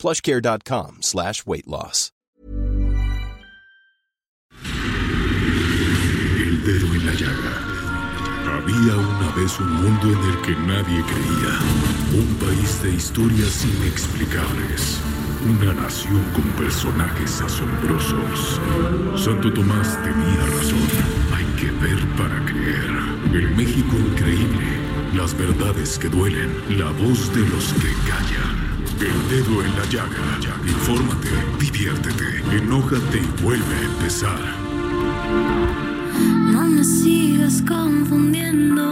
plushcare.com slash weight loss. El dedo en la llaga. Había una vez un mundo en el que nadie creía. Un país de historias inexplicables. Una nación con personajes asombrosos. Santo Tomás tenía razón. Hay que ver para creer. El México increíble. Las verdades que duelen. La voz de los que callan. El dedo en la llaga. Infórmate, diviértete, enójate y vuelve a empezar. No me sigas confundiendo.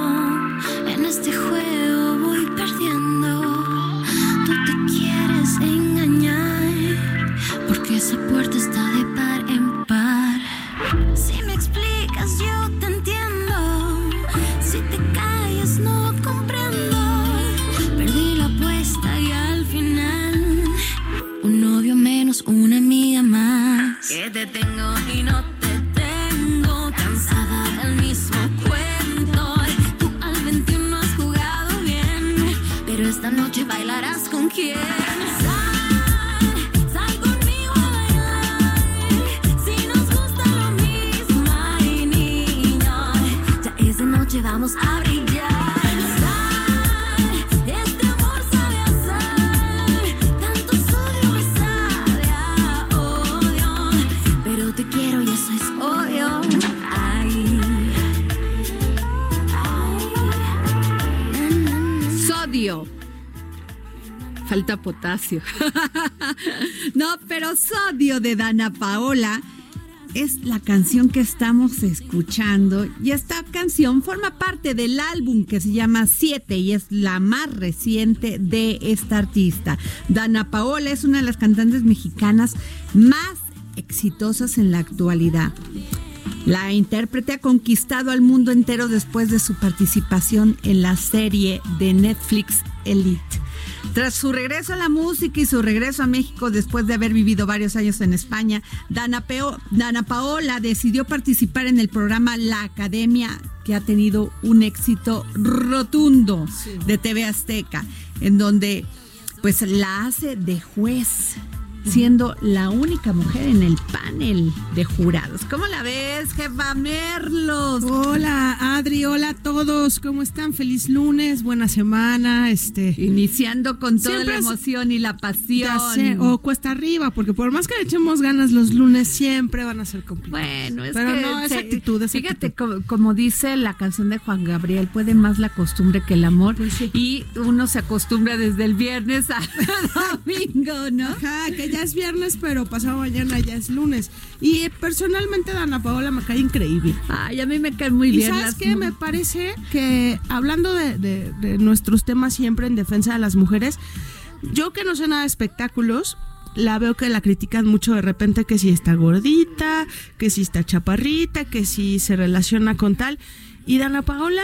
En este juego voy perdiendo. Tú te quieres engañar. Porque esa puerta está de par en par. Si me explicas, yo te una amiga más. Que te tengo y no te tengo. Cansada del mismo cuento. Tú al 21 has jugado bien. Pero esta noche bailarás con quién. Potasio. no, pero Sodio de Dana Paola es la canción que estamos escuchando y esta canción forma parte del álbum que se llama Siete y es la más reciente de esta artista. Dana Paola es una de las cantantes mexicanas más exitosas en la actualidad. La intérprete ha conquistado al mundo entero después de su participación en la serie de Netflix Elite. Tras su regreso a la música y su regreso a México después de haber vivido varios años en España, Dana, Peo- Dana Paola decidió participar en el programa La Academia, que ha tenido un éxito rotundo de TV Azteca, en donde pues la hace de juez siendo la única mujer en el panel de jurados. ¿Cómo la ves, jefa Merlos? Hola Adri, hola a todos, ¿cómo están? Feliz lunes, buena semana, este. Iniciando con toda la emoción y la pasión. Ya sé, o cuesta arriba, porque por más que le echemos ganas los lunes, siempre van a ser complicados. Bueno, es Pero que no, es se- actitud, es Fíjate, actitud. como, como dice la canción de Juan Gabriel, puede más la costumbre que el amor. Pues sí. Y uno se acostumbra desde el viernes al domingo, ¿no? Ajá, que ya es viernes, pero pasado mañana ya es lunes. Y eh, personalmente Dana Paola me cae increíble. Ay, a mí me caen muy ¿Y bien sabes las qué? Me parece que hablando de, de- de nuestros temas siempre en defensa de las mujeres, yo que no sé nada de espectáculos, la veo que la critican mucho de repente que si está gordita, que si está chaparrita, que si se relaciona con tal. Y Dana Paola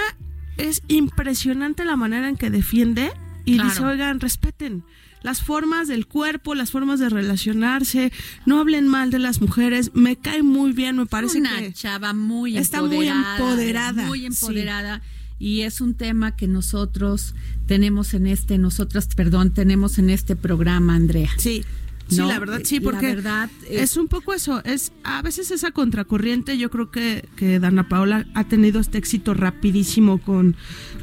es impresionante la manera en que defiende y Claro. dice, oigan, respeten las formas del cuerpo, las formas de relacionarse, no hablen mal de las mujeres, me cae muy bien, me parece una que... chava muy está muy empoderada. empoderada, Muy sí. empoderada. Y es un tema que nosotros tenemos en este, nosotras, perdón, tenemos en este programa, Andrea. Sí. Sí, No, la verdad, sí, la porque verdad es, es- un poco eso, es a veces esa contracorriente, yo creo que, que Dana Paola ha tenido este éxito rapidísimo con,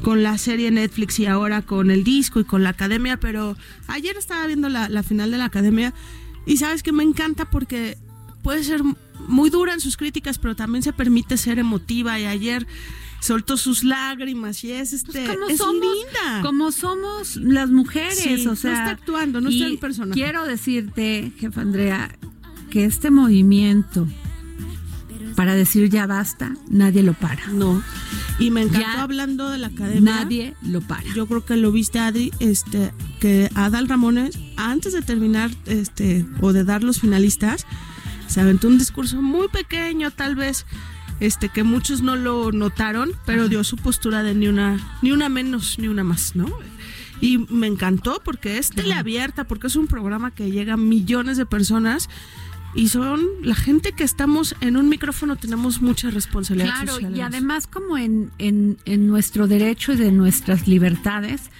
con la serie Netflix y ahora con el disco y con la academia, pero ayer estaba viendo la, la final de la academia y sabes que me encanta porque puede ser muy dura en sus críticas, pero también se permite ser emotiva y ayer soltó sus lágrimas y es este como es somos, linda. como somos las mujeres, Sí, o no sea, está actuando, no está en personaje. Quiero decirte, jefa Andrea, que este movimiento para decir ya basta, nadie lo para. No. Y me encantó Ya hablando de la academia. Nadie lo para. Yo creo que lo viste, Adri, este, que Adal Ramones antes de terminar este o de dar los finalistas, se aventó un discurso muy pequeño, tal vez este que muchos no lo notaron, pero dio su postura de ni una ni una menos ni una más, ¿no? Y me encantó porque es teleabierta, porque es un programa que llega a millones de personas y son la gente que estamos en un micrófono tenemos mucha responsabilidad Claro, social, y además. como en, en, en nuestro derecho y de nuestras libertades,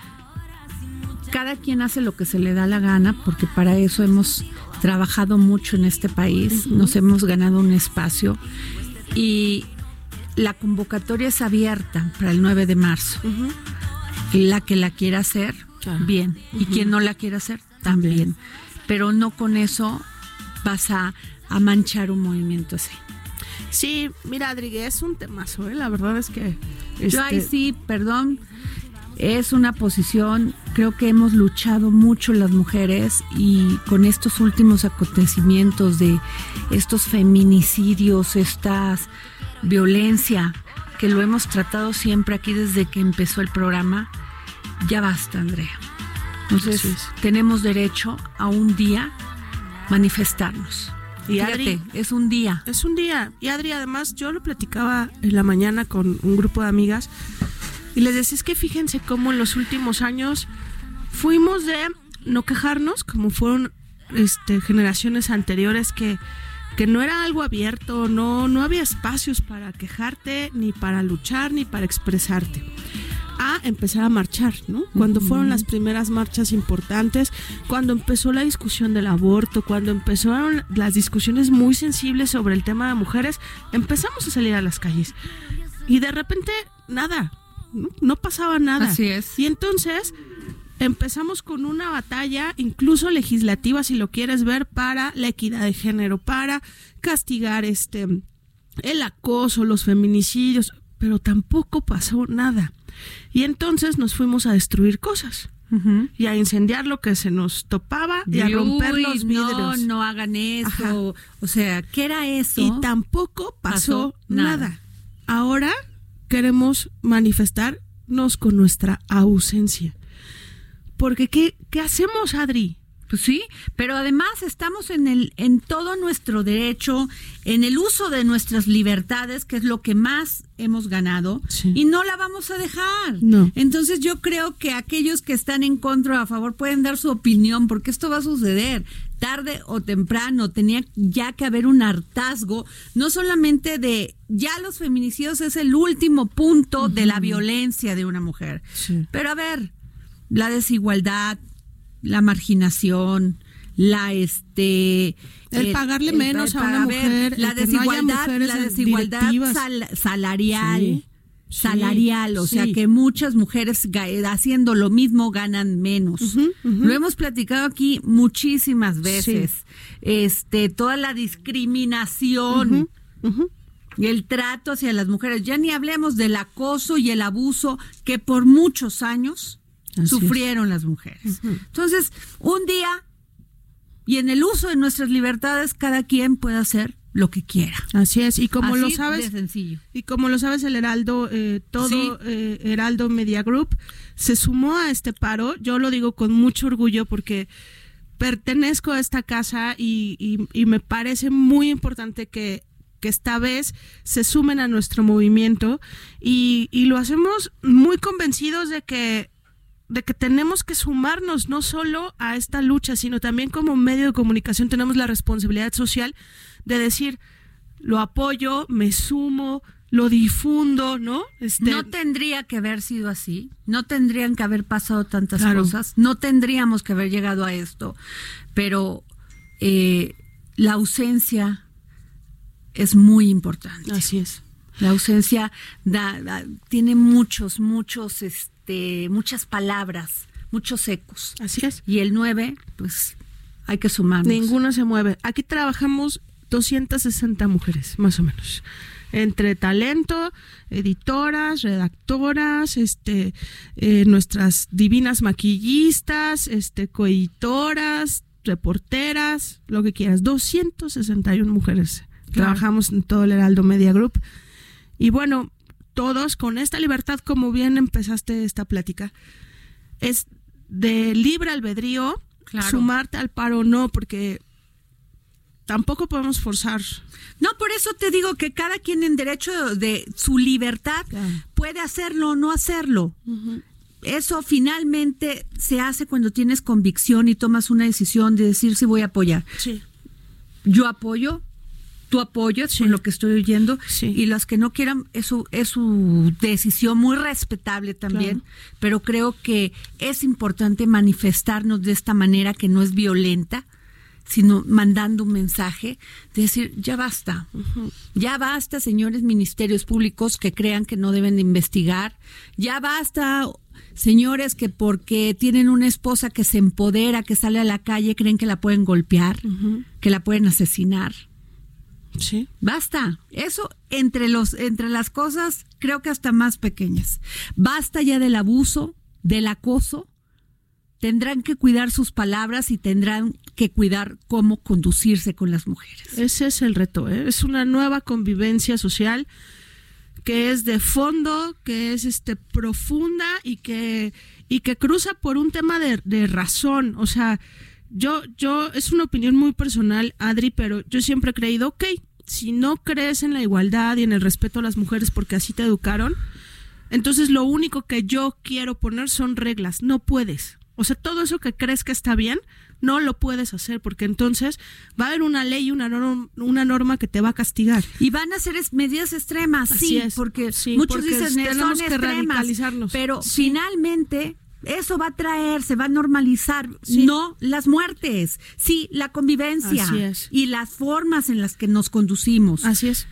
cada quien hace lo que se le da la gana, porque para eso hemos trabajado mucho en este país, nos hemos ganado un espacio y la convocatoria es abierta para el 9 de marzo. La que la quiera hacer, Claro. bien. Y quien no la quiera hacer, también. Pero no con eso vas a, a manchar un movimiento así. Sí, mira, Adri, es un temazo, ¿eh? La verdad es que... Yo ahí este, sí, perdón, es una posición, creo que hemos luchado mucho las mujeres y con estos últimos acontecimientos de estos feminicidios, estas violencia, que lo hemos tratado siempre aquí desde que empezó el programa, ya basta, Andrea. Entonces, tenemos derecho a un día manifestarnos. Y Fíjate, Adri- es un día. Es un día. Y Adri, además, yo lo platicaba en la mañana con un grupo de amigas y les decía, es que fíjense cómo en los últimos años fuimos de no quejarnos, como fueron este, generaciones anteriores que, que no era algo abierto, no, no había espacios para quejarte, ni para luchar, ni para expresarte a empezar a marchar, ¿no? Cuando fueron las primeras marchas importantes, cuando empezó la discusión del aborto, cuando empezaron las discusiones muy sensibles sobre el tema de mujeres, empezamos a salir a las calles. Y de repente, nada, no, No pasaba nada. Así es. Y entonces empezamos con una batalla, incluso legislativa, si lo quieres ver, para la equidad de género, para castigar este el acoso, los feminicidios, pero tampoco pasó nada. Y entonces nos fuimos a destruir cosas y a incendiar lo que se nos topaba y a romper Uy, los no, vidrios. no hagan eso. Ajá. O sea, ¿qué era eso? Y tampoco pasó, Pasó nada. nada. Ahora queremos manifestarnos con nuestra ausencia. Porque ¿qué, qué hacemos, Adri? Pues sí, pero además estamos en el en todo nuestro derecho, en el uso de nuestras libertades, que es lo que más hemos ganado, Sí. y no la vamos a dejar. No. Entonces yo creo que aquellos que están en contra o a favor pueden dar su opinión, porque esto va a suceder tarde o temprano. Tenía ya que haber un hartazgo, no solamente de ya los feminicidios es el último punto de la violencia de una mujer, Sí. pero a ver, la desigualdad, la marginación, la este El pagarle menos a una a ver, mujer, la el no desigualdad, la desigualdad sal- salarial. Sí, sí, salarial, o sea sí. que muchas mujeres haciendo lo mismo ganan menos. Lo hemos platicado aquí muchísimas veces. Este, toda la discriminación y el trato hacia las mujeres. Ya ni hablemos del acoso y el abuso que por muchos años Así sufrieron las mujeres. Entonces, un día y en el uso de nuestras libertades, cada quien puede hacer lo que quiera. Así es, y como lo sabes, sencillo. Y como lo sabes, el Heraldo, eh, todo Sí. eh, Heraldo Media Group se sumó a este paro. Yo lo digo con mucho orgullo porque pertenezco a esta casa y, y- y me parece muy importante que, que esta vez se sumen a nuestro movimiento y, y lo hacemos muy convencidos de que de que tenemos que sumarnos no solo a esta lucha, sino también como medio de comunicación tenemos la responsabilidad social de decir, lo apoyo, me sumo, lo difundo, ¿no? Este, No tendría que haber sido así, no tendrían que haber pasado tantas Claro. cosas, no tendríamos que haber llegado a esto, pero eh, la ausencia es muy importante. Así es. La ausencia da- da- tiene muchos, muchos, este, muchas palabras, muchos ecos. Así es. Y el 9, pues hay que sumarnos. Ninguno se mueve. Aquí trabajamos 260 mujeres, más o menos. Entre talento, editoras, redactoras, este, eh, nuestras divinas maquillistas, este, coeditoras, reporteras, lo que quieras. 261 mujeres. Claro. Trabajamos en todo el Heraldo Media Group. Y bueno, todos con esta libertad, como bien empezaste esta plática, es de libre albedrío sumarte al paro o no, porque tampoco podemos forzar. No, por eso te digo que cada quien en derecho de su libertad puede hacerlo o no hacerlo. Eso finalmente se hace cuando tienes convicción y tomas una decisión de decir si voy a apoyar. Sí. Yo apoyo, tú apoyas con lo que estoy oyendo y las que no quieran es su, es su decisión muy respetable también, pero creo que es importante manifestarnos de esta manera que no es violenta, sino mandando un mensaje de decir, ya basta, ya basta, señores ministerios públicos que crean que no deben de investigar, ya basta, señores que porque tienen una esposa que se empodera, que sale a la calle, creen que la pueden golpear, que la pueden asesinar. Sí. Basta. Eso entre los entre las cosas creo que hasta más pequeñas. Basta ya del abuso, del acoso. Tendrán que cuidar sus palabras y tendrán que cuidar cómo conducirse con las mujeres. Ese es el reto. ¿eh? Es una nueva convivencia social que es de fondo, que es este profunda y que y que cruza por un tema de, de razón. O sea, yo, yo, es una opinión muy personal, Adri, pero yo siempre he creído, ok, si no crees en la igualdad y en el respeto a las mujeres porque así te educaron, entonces lo único que yo quiero poner son reglas, no puedes. O sea, todo eso que crees que está bien, no lo puedes hacer porque entonces va a haber una ley, una norma, una norma que te va a castigar. Y van a ser medidas extremas, sí, porque muchos dicen tenemos son que extremas, radicalizarnos. pero finalmente eso va a traer, se va a normalizar, no las muertes, sí, la convivencia Así es. y las formas en las que nos conducimos. Así es.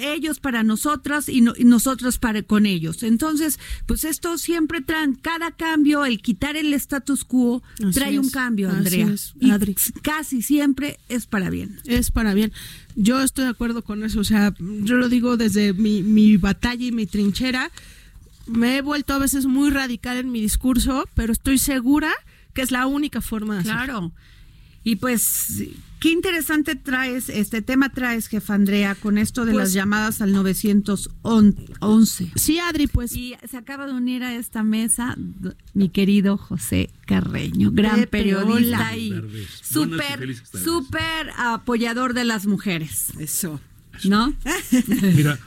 ellos para nosotras y, no, y nosotros para con ellos. Entonces, pues esto siempre trae, cada cambio, el quitar el status quo, Así trae un cambio, Así Andrea. es, Y Adri. casi siempre es para bien. Es para bien. Yo estoy de acuerdo con eso. O sea, yo lo digo desde mi, mi batalla y mi trinchera. Me he vuelto a veces muy radical en mi discurso, pero estoy segura que es la única forma de hacerlo. Claro. Y pues, qué interesante traes, este tema traes, jefa Andrea, con esto de Pues- las llamadas al 911. Sí, Adri, pues Y se acaba de unir a esta mesa mi querido José Carreño, gran periodista y súper, súper apoyador de las mujeres, Eso. ¿no? Mira,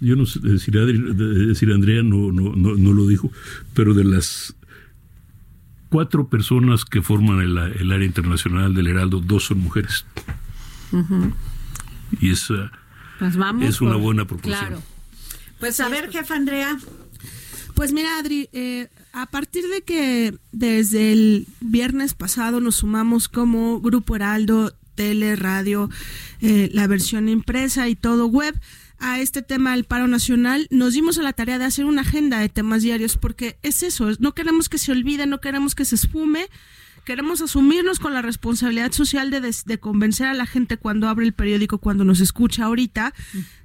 yo no sé decir, Adri- de- decir Andrea no, no, no, no lo dijo, pero de las cuatro personas que forman el, el área internacional del Heraldo, dos son mujeres. Y esa Pues vamos. es una por- buena proporción. Claro. Pues a ver, jefa Andrea. Pues mira, Adri, eh, a partir de que desde el viernes pasado nos sumamos como Grupo Heraldo, tele, radio, eh, la versión impresa y todo web a este tema del paro nacional, nos dimos a la tarea de hacer una agenda de temas diarios porque es eso, es- no queremos que se olvide, no queremos que se esfume, queremos asumirnos con la responsabilidad social de, des- de convencer a la gente cuando abre el periódico, cuando nos escucha ahorita,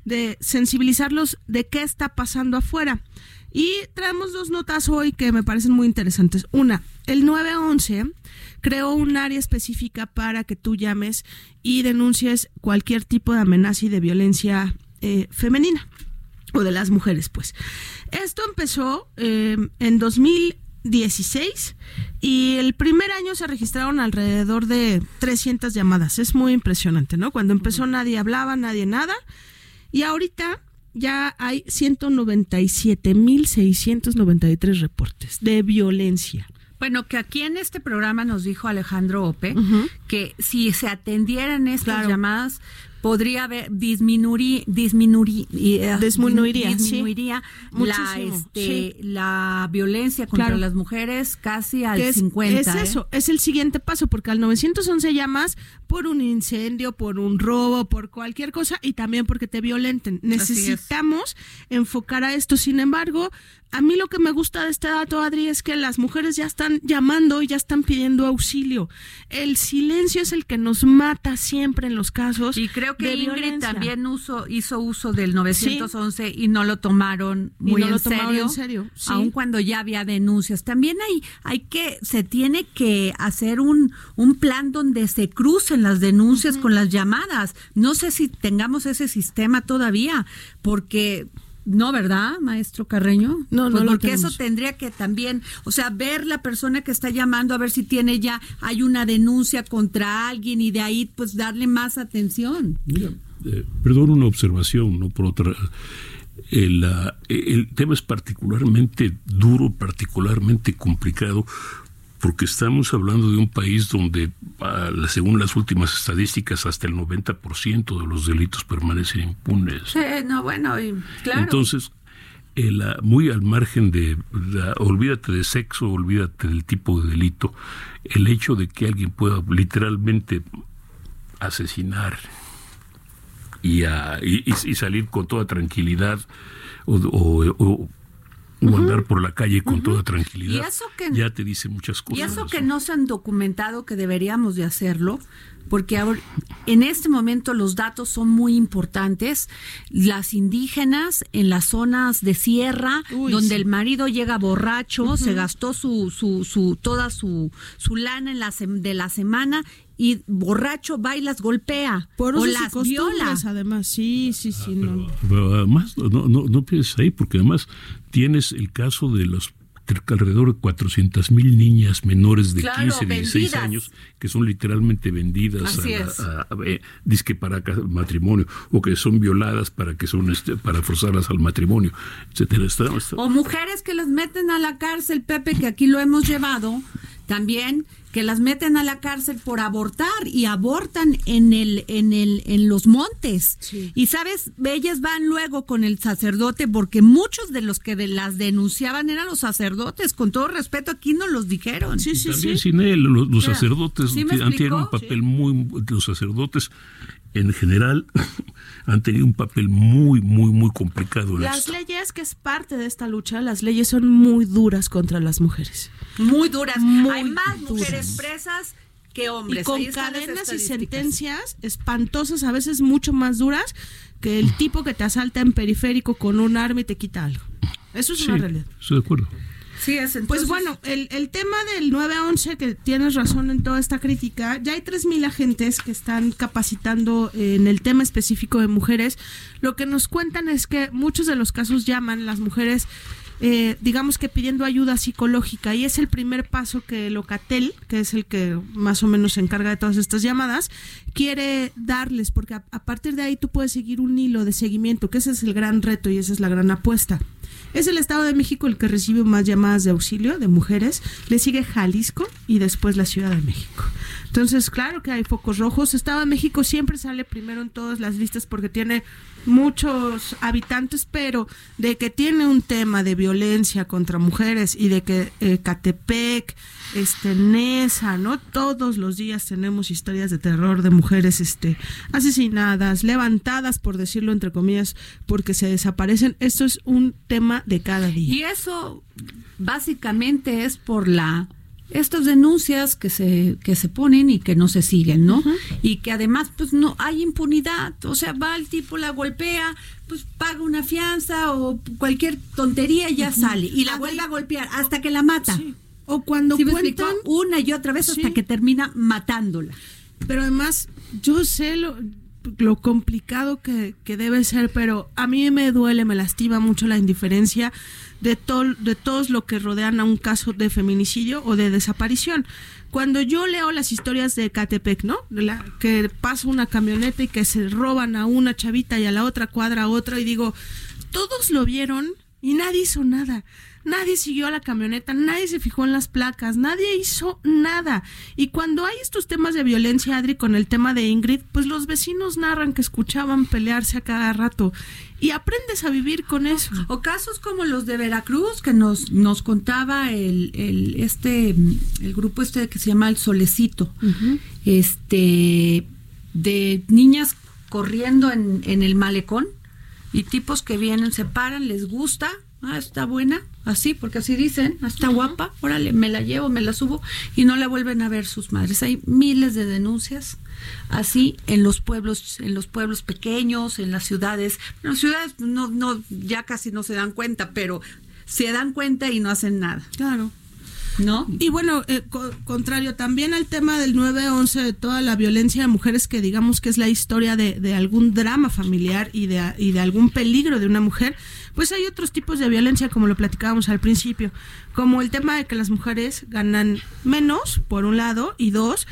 de sensibilizarlos de qué está pasando afuera. Y traemos dos notas hoy que me parecen muy interesantes. Una, el 911 creó un área específica para que tú llames y denuncies cualquier tipo de amenaza y de violencia eh, femenina o de las mujeres, pues. Esto empezó eh, en 2016 y el primer año se registraron alrededor de 300 llamadas. Es muy impresionante, ¿no? Cuando empezó nadie hablaba, nadie nada. Y ahorita ya hay 197.693 reportes de violencia. Bueno, que aquí en este programa nos dijo Alejandro Ope que si se atendieran estas Claro. llamadas podría haber disminuir disminuir eh, Disminuiría, sí. disminuiría la Muchísimo, este la violencia contra Claro. las mujeres casi al es, 50 es ¿eh? eso, es el siguiente paso, porque al 911 llamas por un incendio, por un robo, por cualquier cosa y también porque te violenten. Necesitamos enfocar a esto. Sin embargo, a mí lo que me gusta de este dato, Adri, es que las mujeres ya están llamando y ya están pidiendo auxilio. El silencio es el que nos mata siempre en los casos. Y creo que de Ingrid violencia. también uso, hizo uso del 911 y no lo tomaron Y muy no en, lo tomaron serio, en serio, sí. aun cuando ya había denuncias. También hay, hay que, se tiene que hacer un, un plan donde se crucen las denuncias con las llamadas. No sé si tengamos ese sistema todavía, porque No, ¿verdad, maestro Carreño? No, no Pues lo porque eso tendría que también, o sea, ver la persona que está llamando a ver si tiene ya, hay una denuncia contra alguien y de ahí pues darle más atención. Mira, eh, perdón una observación, no por otra. El, ah, el tema es particularmente duro, particularmente complicado, porque estamos hablando de un país donde, ah, según las últimas estadísticas, hasta el 90% de los delitos permanecen impunes. Sí, no, bueno, y claro. Entonces, el, ah, muy al margen de, la- olvídate de sexo, olvídate del tipo de delito, el hecho de que alguien pueda literalmente asesinar y, y- y salir con toda tranquilidad o, o- o- o andar por la calle con toda tranquilidad, Y eso que- ya te dice muchas cosas. Y eso que no se han documentado, que deberíamos de hacerlo, porque ahora, en este momento los datos son muy importantes. Las indígenas en las zonas de sierra, Uy, donde sí. el marido llega borracho, se gastó su, su, su, toda su, su lana en la de la semana y borracho va y las golpea Por o las viola. además. Sí, sí, sí. no. Pero además, no, no, no pienses ahí, porque además tienes el caso de los alrededor de 400 mil niñas menores de Claro, 15, 16 vendidas. años que son literalmente vendidas a, a- a- eh, disque para matrimonio o que son violadas para que son este, para forzarlas al matrimonio, etcétera. Está- está- O mujeres que las meten a la cárcel, Pepe, que aquí lo hemos llevado, también que las meten a la cárcel por abortar y abortan en el en el en los montes. Sí. Y sabes, ellas van luego con el sacerdote porque muchos de los que de las denunciaban eran los sacerdotes, con todo respeto aquí nos los dijeron. Sí, sí, También sí. sin él, los, sacerdotes ¿Sí me han tenido un papel muy, los sacerdotes en general han tenido un papel muy, muy, muy complicado en Las esto. leyes, que es parte de esta lucha, las leyes son muy duras contra las mujeres. Muy duras. Muy Hay más duras. mujeres presas que hombres. Y con cadenas y sentencias espantosas, a veces mucho más duras, que el tipo que te asalta en periférico con un arma y te quita algo. Eso es Sí, una realidad. estoy de acuerdo. Sí, es Pues entonces- bueno, el, el tema del 911, que tienes razón en toda esta crítica, ya hay 3.000 agentes que están capacitando en el tema específico de mujeres. Lo que nos cuentan es que muchos de los casos llaman las mujeres, eh, digamos que pidiendo ayuda psicológica, y es el primer paso que Locatel, que es el que más o menos se encarga de todas estas llamadas, quiere darles, porque a, a partir de ahí tú puedes seguir un hilo de seguimiento, que ese es el gran reto y esa es la gran apuesta. Es el Estado de México el que recibe más llamadas de auxilio de mujeres. Le sigue Jalisco y después la Ciudad de México. Entonces, claro que hay focos rojos. Estado de México siempre sale primero en todas las listas porque tiene muchos habitantes, pero de que tiene un tema de violencia contra mujeres y de que eh, Catepec, este Nesa, ¿no? Todos los días tenemos historias de terror de mujeres este asesinadas, levantadas por decirlo entre comillas, porque se desaparecen. Esto es un tema de cada día. Y eso básicamente es por la estas denuncias que se que se ponen y que no se siguen, ¿no? Y que además pues no hay impunidad, o sea, va el tipo la golpea, pues paga una fianza o cualquier tontería y ya sale y la vuelve a golpear hasta que la mata. Sí. O cuando cuentan una y otra vez Sí. hasta que termina matándola. Pero además, yo sé lo, lo complicado que, que debe ser, pero a mí me duele, me lastima mucho la indiferencia de, tol- de todos lo que rodean a un caso de feminicidio o de desaparición. Cuando yo leo las historias de Catepec, ¿no? De la, que pasa una camioneta y que se roban a una chavita y a la otra cuadra a otra y digo, todos lo vieron y nadie hizo nada. Nadie siguió a la camioneta, nadie se fijó en las placas, nadie hizo nada. Y cuando hay estos temas de violencia, Adri, con el tema de Ingrid, pues los vecinos narran que escuchaban pelearse a cada rato. Y aprendes a vivir con eso. O casos como los de Veracruz que nos nos contaba el, el este el grupo este que se llama el Solecito. Este de niñas corriendo en, en el malecón y tipos que vienen, se paran, les gusta, ah, está buena, así, porque así dicen, ah, está guapa, órale, me la llevo, me la subo y no la vuelven a ver sus madres. Hay miles de denuncias así en los pueblos, en los pueblos pequeños, en las ciudades. En las ciudades no, no, ya casi no se dan cuenta, pero se dan cuenta y no hacen nada. Claro. ¿No? Y bueno, eh, co- contrario también al tema del 9-11, de toda la violencia de mujeres, que digamos que es la historia de, de algún drama familiar y de, y de algún peligro de una mujer, pues hay otros tipos de violencia, como lo platicábamos al principio, como el tema de que las mujeres ganan menos, por un lado, y dos,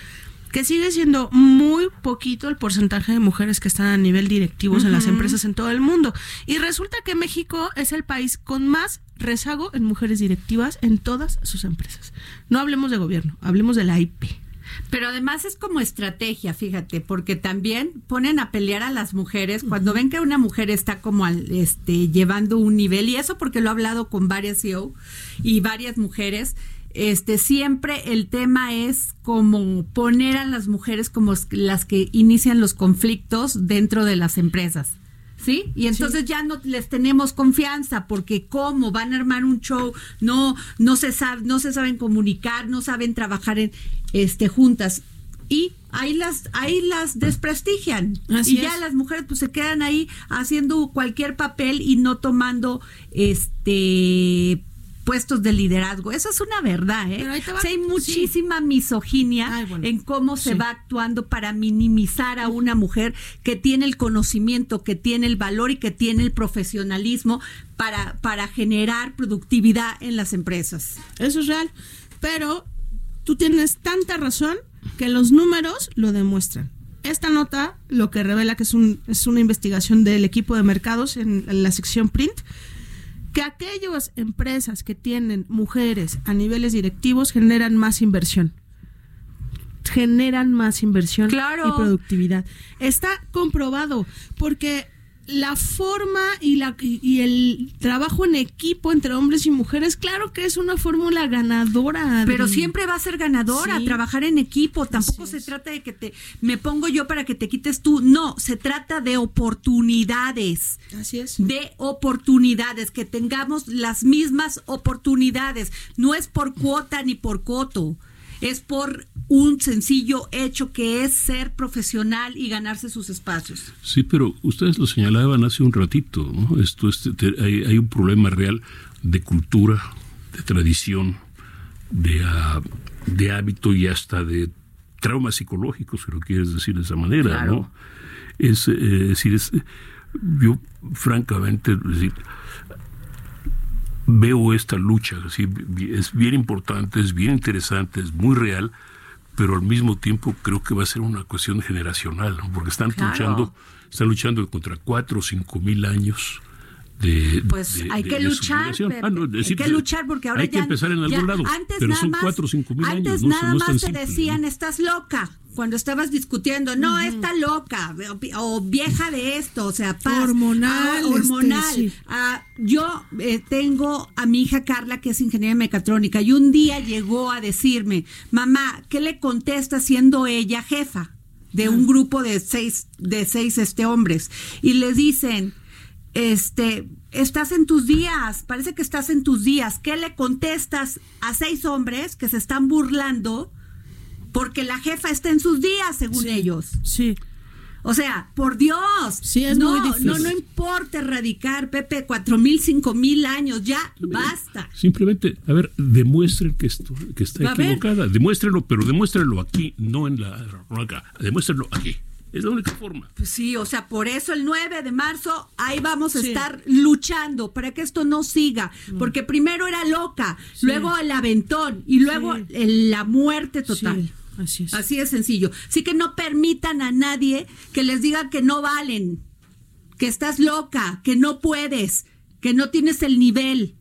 que sigue siendo muy poquito el porcentaje de mujeres que están a nivel directivos en las empresas en todo el mundo. Y resulta que México es el país con más rezago en mujeres directivas en todas sus empresas. No hablemos de gobierno, hablemos de la IP. Pero además es como estrategia, fíjate, porque también ponen a pelear a las mujeres cuando ven que una mujer está como al, este, llevando un nivel, y eso porque lo he hablado con varias CEO y varias mujeres, este, siempre el tema es como poner a las mujeres como las que inician los conflictos dentro de las empresas. ¿Sí? Y entonces ya no les tenemos confianza porque cómo van a armar un show, no no se sabe, no se saben comunicar, no saben trabajar en este juntas y ahí las ahí las desprestigian Así y ya es. las mujeres pues se quedan ahí haciendo cualquier papel y no tomando este puestos de liderazgo. Eso es una verdad, ¿eh? Pero ahí te va- O sea, hay sí. muchísima misoginia Ay, bueno. en cómo se Sí. va actuando para minimizar a una mujer que tiene el conocimiento, que tiene el valor y que tiene el profesionalismo para, para generar productividad en las empresas. Eso es real. Pero tú tienes tanta razón que los números lo demuestran. Esta nota lo que revela que es, un, es una investigación del equipo de mercados en, en la sección print, que aquellas empresas que tienen mujeres a niveles directivos generan más inversión. Generan más inversión Claro. y productividad. Está comprobado porque la forma y, la, y- el trabajo en equipo entre hombres y mujeres, claro que es una fórmula ganadora. Pero siempre va a ser ganadora, Sí. trabajar en equipo. Tampoco Así se es. trata de que te me pongo yo para que te quites tú. No, se trata de oportunidades. Así es. de oportunidades, que tengamos las mismas oportunidades. No es por cuota ni por coto, es por un sencillo hecho que es ser profesional y ganarse sus espacios. Sí, pero ustedes lo señalaban hace un ratito, ¿no? Esto es- te- hay, hay un problema real de cultura, de tradición, de, ah, de hábito y hasta de traumas psicológicos, si lo quieres decir de esa manera, Claro. ¿no? Es, eh, decir, es, yo francamente, es decir, veo esta lucha, es bien importante, es bien interesante, es muy real, pero al mismo tiempo creo que va a ser una cuestión generacional, ¿no? porque están Claro. luchando, están luchando contra cuatro o cinco mil años de Pues de- hay que de luchar. Pepe, Ah, no, hay decir, que luchar porque ahora hay ya que empezar en algún ya- lado, antes pero nada son más- cuatro o cinco mil años, Antes no, nada no más te simple, decían, ¿no? estás loca. Cuando estabas discutiendo, no, está loca, o, o vieja de esto, o sea, paz. Hormonal, Ah, este, hormonal. sí. Ah, yo eh, tengo a mi hija Carla, que es ingeniera mecatrónica, y un día llegó a decirme, mamá, ¿qué le contesta siendo ella jefa de un grupo de seis, de seis este, hombres? Y le dicen, este, estás en tus días, parece que estás en tus días. ¿Qué le contestas a seis hombres que se están burlando porque la jefa está en sus días, según Sí. ellos? Sí. O sea, por Dios. Sí, es no, muy difícil. No, no importa erradicar, Pepe, cuatro mil, cinco mil años, ya basta. Simplemente, a ver, demuestren que, esto, que está A ver. equivocada. Demuéstrenlo, pero demuéstrenlo aquí, no en la acá. Demuéstrenlo aquí. Es la única forma. Pues sí, o sea, por eso el 9 de marzo ahí vamos a Sí. estar luchando para que esto no siga, porque primero era loca, luego el aventón y luego Sí. el- la muerte total. Sí, así es. Así de sencillo. Así que no permitan a nadie que les diga que no valen, que estás loca, que no puedes, que no tienes el nivel.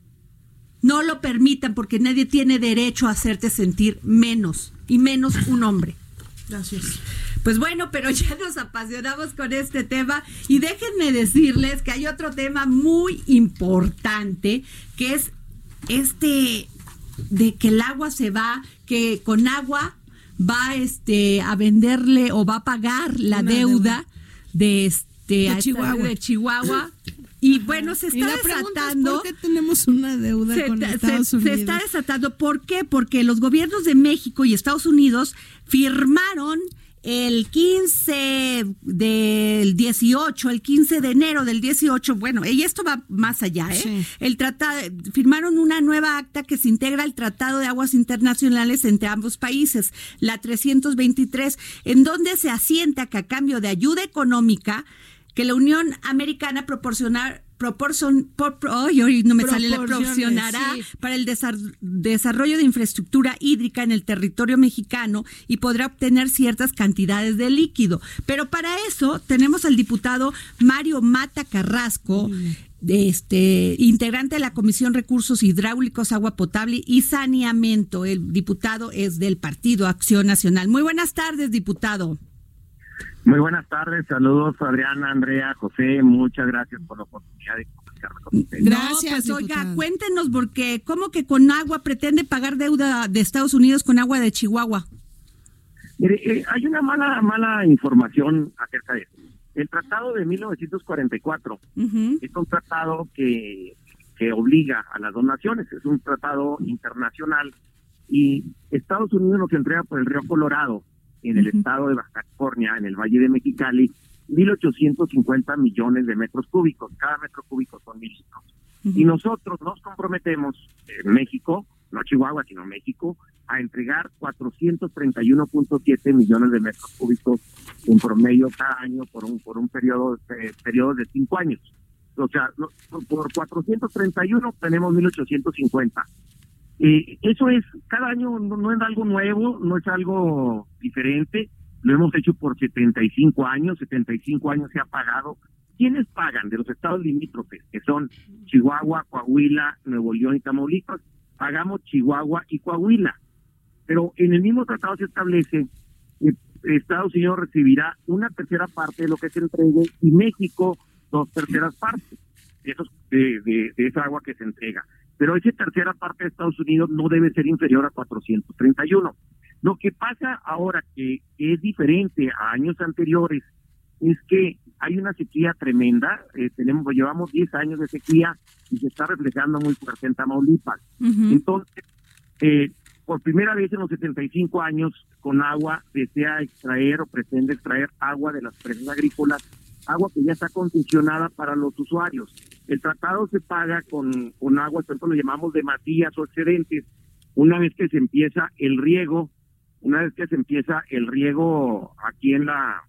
No lo permitan porque nadie tiene derecho a hacerte sentir menos y menos un hombre. Es. Pues bueno, pero ya nos apasionamos con este tema y déjenme decirles que hay otro tema muy importante que es este de que el agua se va, que con agua va este a venderle o va a pagar la deuda, deuda. de este De a Chihuahua. de Chihuahua. Y bueno, se está es, desatando ¿Por qué tenemos una deuda se, con ta- Estados se- se Unidos? está desatando. ¿Por qué? Porque los gobiernos de México y Estados Unidos firmaron el 15 del 18, el 15 de enero del 18, bueno, y esto va más allá, ¿eh? El tratado, firmaron una nueva acta que se integra al Tratado de Aguas Internacionales entre ambos países, la 323, en donde se asienta que a cambio de ayuda económica, que la Unión Americana proporcionar proporcion, por, hoy no me sale la proporcionará para el desarrollo de infraestructura hídrica en el territorio mexicano y podrá obtener ciertas cantidades de líquido. Pero para eso tenemos al diputado Mario Mata Carrasco, este integrante de la Comisión Recursos Hidráulicos, Agua Potable y Saneamiento. El diputado es del Partido Acción Nacional. Muy buenas tardes, diputado. Muy buenas tardes, saludos Adriana, Andrea, José, muchas gracias por la oportunidad de comunicarme con ustedes. Gracias, oiga, cuéntenos porque cómo que con agua pretende pagar deuda de Estados Unidos con agua de Chihuahua. Mire, eh, hay una mala mala información acerca de eso. El tratado de 1944 es un tratado que, que obliga a las donaciones, es un tratado internacional y Estados Unidos nos entrega por el río Colorado en el estado de Baja California, en el Valle de Mexicali, 1.850 millones de metros cúbicos. Cada metro cúbico son mil litros. Y nosotros nos comprometemos, en México, no Chihuahua, sino México, a entregar 431.7 millones de metros cúbicos en promedio cada año por un por un periodo, eh, periodo de cinco años. O sea, por 431 tenemos 1.850. Eh, eso es, cada año no, es algo nuevo, no es algo diferente, lo hemos hecho por 75 años, 75 años se ha pagado. ¿Quiénes pagan de los estados limítrofes, que son Chihuahua, Coahuila, Nuevo León y Tamaulipas? Pagamos Chihuahua y Coahuila. Pero en el mismo tratado se establece que Estados Unidos recibirá una tercera parte de lo que se entregue y México dos terceras partes de, esos, de, de esa agua que se entrega pero esa tercera parte de Estados Unidos no debe ser inferior a 431. Lo que pasa ahora que es diferente a años anteriores es que hay una sequía tremenda, eh, tenemos llevamos 10 años de sequía y se está reflejando muy fuerte en Tamaulipas. Entonces, eh, por primera vez en los 75 años, con agua desea extraer o pretende extraer agua de las presas agrícolas agua que ya está concesionada para los usuarios. El tratado se paga con, con agua, esto lo llamamos de matías o excedentes. Una vez que se empieza el riego, una vez que se empieza el riego aquí en la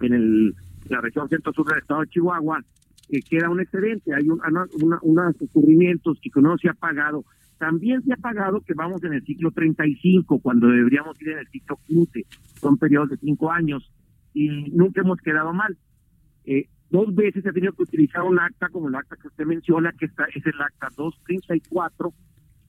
en el, la región centro-sur del estado de Chihuahua, que queda un excedente, hay un, una, unos ocurrimientos que no se ha pagado. También se ha pagado que vamos en el ciclo 35, cuando deberíamos ir en el ciclo 15. Son periodos de cinco años y nunca hemos quedado mal. Eh, dos veces se ha tenido que utilizar un acta como el acta que usted menciona, que está, es el acta 234,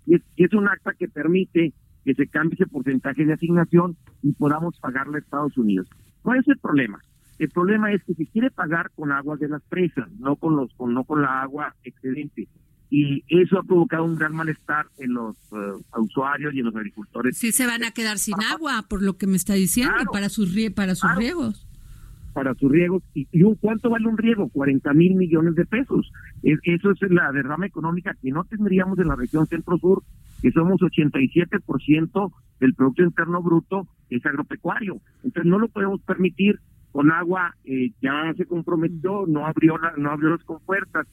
y es, y es un acta que permite que se cambie ese porcentaje de asignación y podamos pagarle a Estados Unidos. ¿Cuál es el problema? El problema es que se quiere pagar con aguas de las presas, no con los con no con la agua excedente. Y eso ha provocado un gran malestar en los eh, usuarios y en los agricultores. Sí, se van a quedar sin agua, por lo que me está diciendo, para sus, para sus riegos para sus riegos. ¿Y, y un, cuánto vale un riego? 40 mil millones de pesos. eso es la derrama económica que no tendríamos en la región centro-sur, que somos 87% del Producto Interno Bruto, es agropecuario. Entonces no lo podemos permitir con agua, eh, ya se comprometió, no abrió, la, no abrió las compuertas.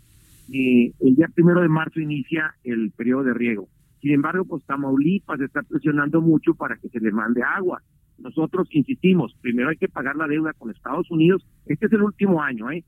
Eh, el día primero de marzo inicia el periodo de riego. Sin embargo, pues Tamaulipas está presionando mucho para que se le mande agua. Nosotros insistimos, primero hay que pagar la deuda con Estados Unidos. Este es el último año, ¿eh?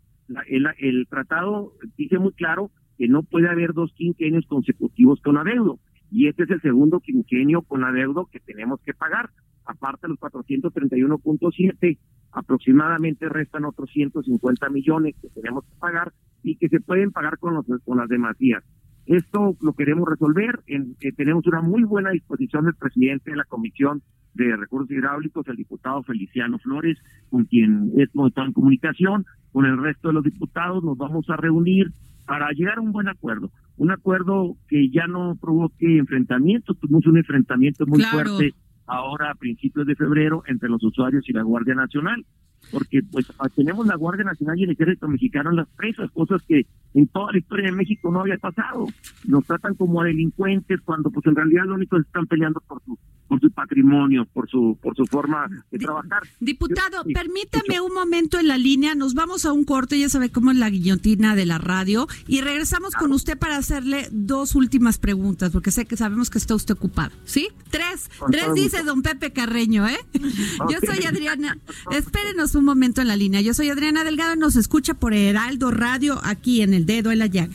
el, tratado dice muy claro que no puede haber dos quinquenios consecutivos con adeudo. Y este es el segundo quinquenio con adeudo que tenemos que pagar. Aparte de los 431.7, aproximadamente restan otros 150 millones que tenemos que pagar y que se pueden pagar con, los, con las demasías. Esto lo queremos resolver. En, eh, tenemos una muy buena disposición del presidente de la Comisión de Recursos Hidráulicos, el diputado Feliciano Flores, con quien hemos estado en comunicación. Con el resto de los diputados nos vamos a reunir para llegar a un buen acuerdo. Un acuerdo que ya no provoque enfrentamientos. Tuvimos un enfrentamiento muy fuerte ahora a principios de febrero entre los usuarios y la Guardia Nacional. Porque pues tenemos la Guardia Nacional y el Ejército Mexicano en las presas, cosas que en toda la historia de México no había pasado. Nos tratan como a delincuentes cuando pues en realidad lo único que están peleando por su por su patrimonio, por su por su forma de trabajar. Diputado, permítame un momento en la línea, nos vamos a un corte, ya sabe cómo es la guillotina de la radio y regresamos con usted para hacerle dos últimas preguntas, porque sé que sabemos que está usted ocupado, ¿sí? Tres, tres dice don Pepe Carreño, ¿eh? Yo soy Adriana, espérenos un momento en la línea, yo soy Adriana Delgado nos escucha por Heraldo Radio aquí en El Dedo en la Llaga.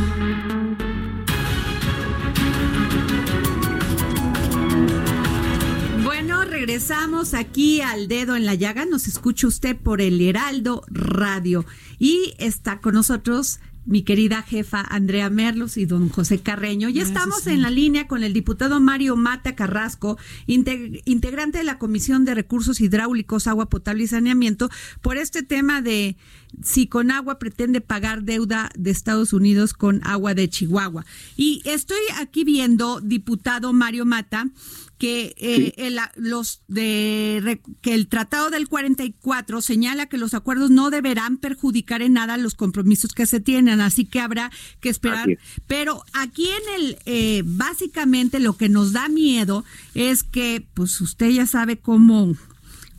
Regresamos aquí al dedo en la llaga. Nos escucha usted por el Heraldo Radio. Y está con nosotros mi querida jefa Andrea Merlos y don José Carreño. Ya estamos en la línea con el diputado Mario Mata Carrasco, integ- integrante de la Comisión de Recursos Hidráulicos, Agua Potable y Saneamiento, por este tema de si con agua pretende pagar deuda de Estados Unidos con agua de Chihuahua. Y estoy aquí viendo, diputado Mario Mata, que eh, el, los de re- que el tratado del 44 señala que los acuerdos no deberán perjudicar en nada los compromisos que se tienen, así que habrá que esperar. Pero aquí en el eh, básicamente lo que nos da miedo es que, pues usted ya sabe cómo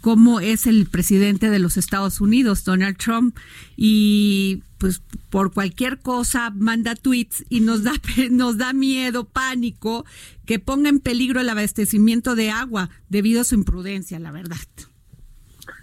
cómo es el presidente de los Estados Unidos, Donald Trump, y pues por cualquier cosa manda tweets y nos da nos da miedo, pánico que ponga en peligro el abastecimiento de agua debido a su imprudencia, la verdad.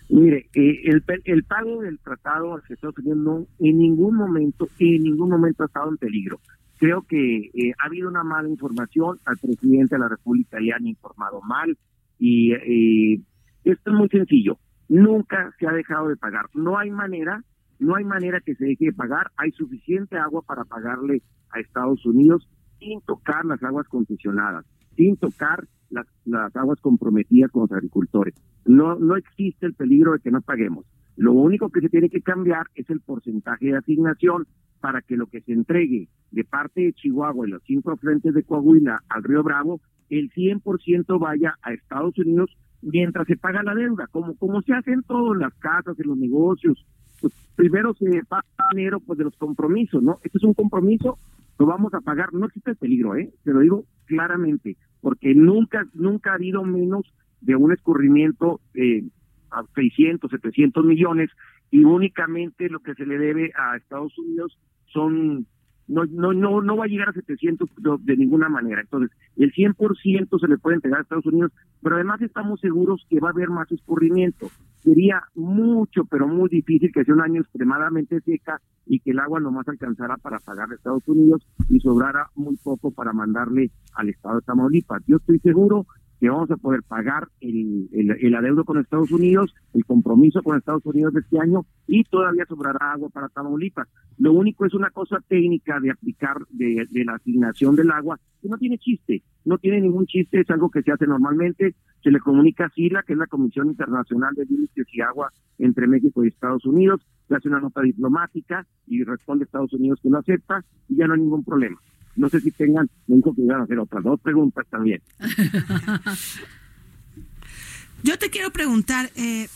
Mire, eh, el, el pago del tratado hacia Estados Unidos no en ningún momento, en ningún momento ha estado en peligro. Creo que eh, ha habido una mala información, al presidente de la República le han informado mal y eh, esto es muy sencillo. Nunca se ha dejado de pagar. No hay manera, no hay manera que se deje de pagar. Hay suficiente agua para pagarle a Estados Unidos sin tocar las aguas concesionadas, sin tocar las, las aguas comprometidas con los agricultores. No, no existe el peligro de que no paguemos. Lo único que se tiene que cambiar es el porcentaje de asignación para que lo que se entregue de parte de Chihuahua y los cinco frentes de Coahuila al Río Bravo, el 100% vaya a Estados Unidos mientras se paga la deuda, como, como se hace en todas las casas, en los negocios. Pues primero se paga dinero pues, de los compromisos, ¿no? Este es un compromiso, lo vamos a pagar. No existe el peligro, ¿eh? Te lo digo claramente, porque nunca, nunca ha habido menos de un escurrimiento eh, a 600, 700 millones y únicamente lo que se le debe a Estados Unidos son no no no no va a llegar a 700 de, ninguna manera. Entonces, el 100% se le puede entregar a Estados Unidos, pero además estamos seguros que va a haber más escurrimiento. Sería mucho, pero muy difícil que sea un año extremadamente seca y que el agua nomás alcanzara para pagarle a Estados Unidos y sobrara muy poco para mandarle al estado de Tamaulipas. Yo estoy seguro que vamos a poder pagar el, el, adeudo con Estados Unidos, el compromiso con Estados Unidos de este año y todavía sobrará agua para Tamaulipas. Lo único es una cosa técnica de aplicar de, la asignación del agua que no tiene chiste, no tiene ningún chiste, es algo que se hace normalmente, se le comunica a SILA, que es la Comisión Internacional de Límites y Agua entre México y Estados Unidos, se hace una nota diplomática y responde Estados Unidos que no acepta y ya no hay ningún problema. No sé si tengan, me dijo que iban a hacer otras dos preguntas también. Yo te quiero preguntar, eh,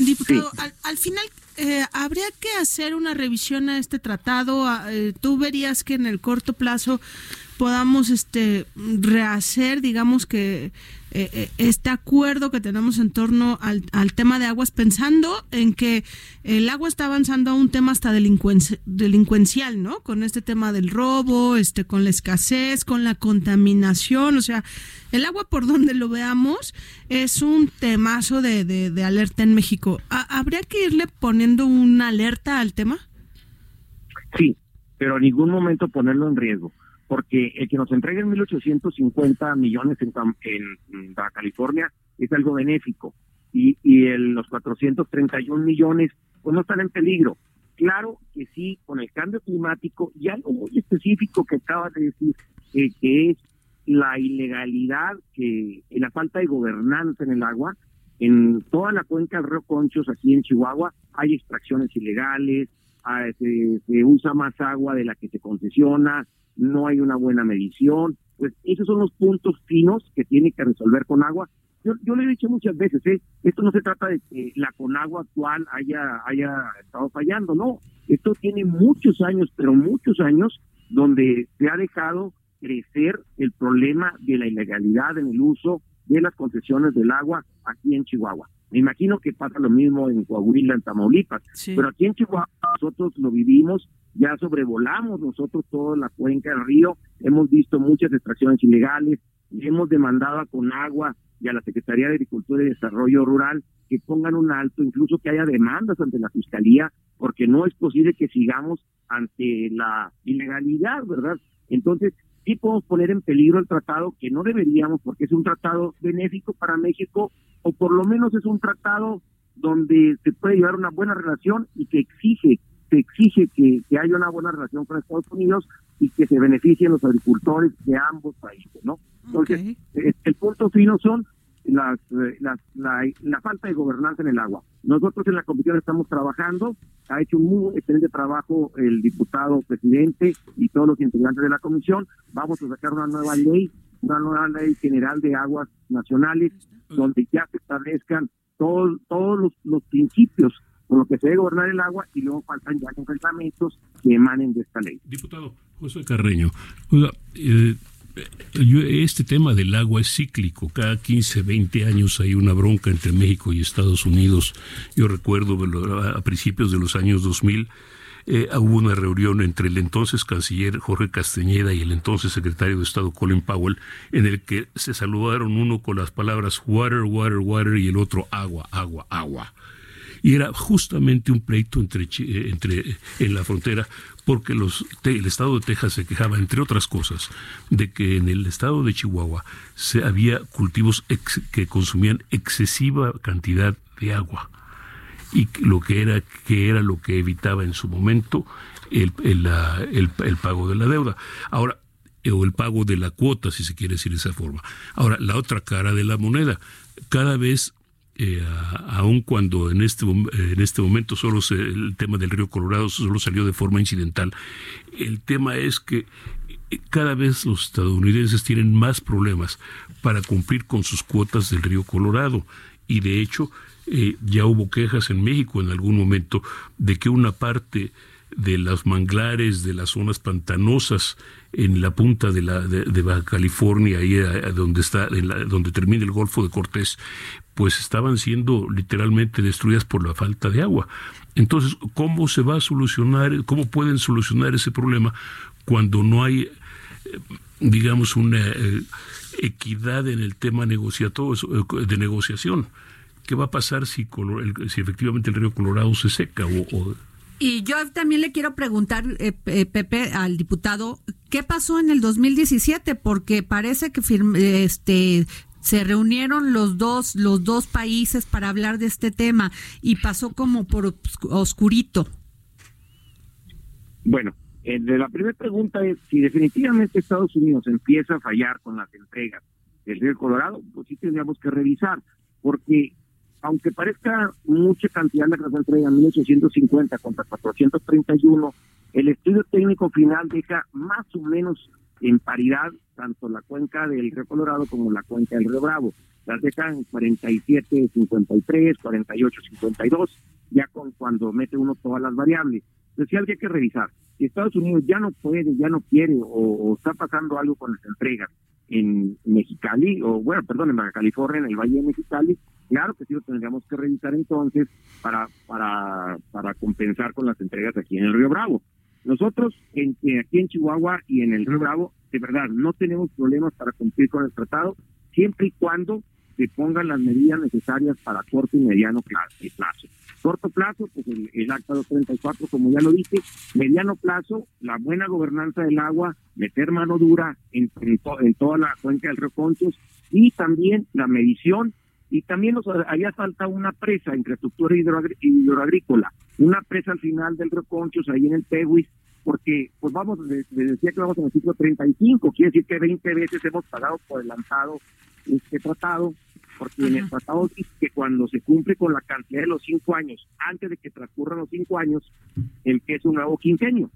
diputado, al, final, eh, ¿habría que hacer una revisión a este tratado? Ah, eh, ¿Tú verías que en el corto plazo podamos este rehacer, digamos que eh, eh, este acuerdo que tenemos en torno al, tema de aguas, pensando en que el agua está avanzando a un tema hasta delincuencial, ¿no? Con este tema del robo, este, con la escasez, con la contaminación, o sea, el agua por donde lo veamos es un temazo de, de, alerta en México. ¿Habría que irle poniendo una alerta al tema? Sí, pero en ningún momento ponerlo en riesgo porque el que nos entreguen 1.850 millones en, en, California es algo benéfico y, y el, los 431 millones pues no están en peligro. Claro que sí, con el cambio climático y algo muy específico que acabas de decir, eh, que es la ilegalidad, que la falta de gobernanza en el agua, en toda la cuenca del río Conchos, aquí en Chihuahua, hay extracciones ilegales, ah, se, se, usa más agua de la que se concesiona, no hay una buena medición. Pues esos son los puntos finos que tiene que resolver con agua. Yo, yo le he dicho muchas veces, ¿eh? esto no se trata de que la Conagua actual haya, haya estado fallando, no. Esto tiene muchos años, pero muchos años, donde se ha dejado crecer el problema de la ilegalidad en el uso de las concesiones del agua aquí en Chihuahua. Me imagino que pasa lo mismo en Coahuila, en Tamaulipas, pero aquí en Chihuahua nosotros lo vivimos ya sobrevolamos nosotros toda la cuenca del río, hemos visto muchas extracciones ilegales, hemos demandado a Conagua y a la Secretaría de Agricultura y Desarrollo Rural que pongan un alto, incluso que haya demandas ante la Fiscalía, porque no es posible que sigamos ante la ilegalidad, ¿verdad? Entonces, sí podemos poner en peligro el tratado, que no deberíamos, porque es un tratado benéfico para México, o por lo menos es un tratado donde se puede llevar una buena relación y que exige se exige que, haya una buena relación con Estados Unidos y que se beneficien los agricultores de ambos países, ¿no? Entonces, eh, el, punto fino son las, eh, las la, la, falta de gobernanza en el agua. Nosotros en la comisión estamos trabajando, ha hecho un muy excelente trabajo el diputado presidente y todos los integrantes de la comisión. Vamos a sacar una nueva ley, una nueva ley general de aguas nacionales, donde ya se establezcan todos todos los, los principios con lo que se debe gobernar el agua y luego faltan ya reglamentos que emanen de esta ley. Diputado José Carreño, eh, este tema del agua es cíclico. Cada 15, 20 años hay una bronca entre México y Estados Unidos. Yo recuerdo a principios de los años 2000 eh, hubo una reunión entre el entonces canciller Jorge Castañeda y el entonces secretario de Estado Colin Powell en el que se saludaron uno con las palabras water, water, water y el otro agua, agua, agua y era justamente un pleito entre, eh, entre en la frontera porque los, el estado de Texas se quejaba, entre otras cosas, de que en el estado de Chihuahua se había cultivos que consumían excesiva cantidad de agua y lo que era que era lo que evitaba en su momento el, el, el, el pago de la deuda. Ahora, o el pago de la cuota, si se quiere decir de esa forma. Ahora, la otra cara de la moneda, cada vez eh, aun cuando en este, en este momento solo el tema del río Colorado solo salió de forma incidental, el tema es que eh, cada vez los estadounidenses tienen más problemas para cumplir con sus cuotas del río Colorado. Y de hecho eh, ya hubo quejas en México en algún momento de que una parte de los manglares, de las zonas pantanosas en la punta de, la, de, Baja California, ahí donde, está, donde termina el Golfo de Cortés, pues estaban siendo literalmente destruidas por la falta de agua. Entonces, ¿cómo se va a solucionar, cómo pueden solucionar ese problema cuando no hay, eh, digamos, una eh, equidad en el tema eh, de negociación? ¿Qué va a pasar si, si efectivamente el río Colorado se seca o, y yo también le quiero preguntar, Pepe, al diputado, ¿qué pasó en el 2017? Porque parece que este, se reunieron los dos, los dos países para hablar de este tema y pasó como por oscurito. Bueno, eh, la primera pregunta es si definitivamente Estados Unidos empieza a fallar con las entregas del río Colorado, pues sí tendríamos que revisar, porque aunque parezca mucha cantidad la que se entrega, 1850 contra 431, el estudio técnico final deja más o menos en paridad tanto la cuenca del río Colorado como la cuenca del río Bravo. Las dejan 47, 53, 48, 52, ya con cuando mete uno todas las variables. Entonces sí habría que revisar. Si Estados Unidos ya no puede, ya no quiere o, está pasando algo con las entregas en Mexicali, o bueno, perdón, en Baja California, en el Valle de Mexicali, claro que sí lo tendríamos que revisar entonces para, para, para compensar con las entregas aquí en el Río Bravo. Nosotros en, aquí en Chihuahua y en el Río Bravo, de verdad, no tenemos problemas para cumplir con el tratado, siempre y cuando se pongan las medidas necesarias para corto y mediano plazo. Corto plazo, pues el, acta 234, como ya lo dije, mediano plazo, la buena gobernanza del agua, meter mano dura en, en, toda la cuenca del Río Conchos y también la medición y también nos haría falta una presa, infraestructura hidroagrícola, una presa al final del Río Conchos, ahí en el Tehuis, porque, pues vamos, les, decía que vamos en el ciclo 35, quiere decir que 20 veces hemos pagado por adelantado este tratado, porque en el tratado dice que cuando se cumple con la cantidad de los cinco años, antes de que transcurran los cinco años, empieza un nuevo quinquenio.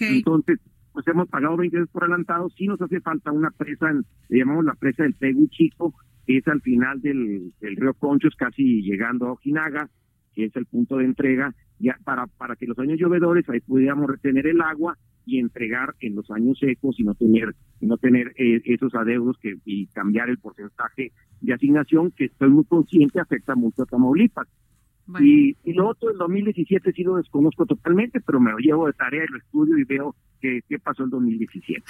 Entonces, pues hemos pagado 20 veces por adelantado, sí nos hace falta una presa, le llamamos la presa del Tegui Chico, que es al final del, río Conchos, casi llegando a Ojinaga, que es el punto de entrega, ya para, para que los años llovedores ahí pudiéramos retener el agua y entregar en los años secos y no tener no tener eh, esos adeudos que y cambiar el porcentaje de asignación que estoy muy consciente afecta mucho a Tamaulipas. Y, y, lo otro, el 2017 sí lo desconozco totalmente, pero me lo llevo de tarea y lo estudio y veo qué, qué pasó en 2017.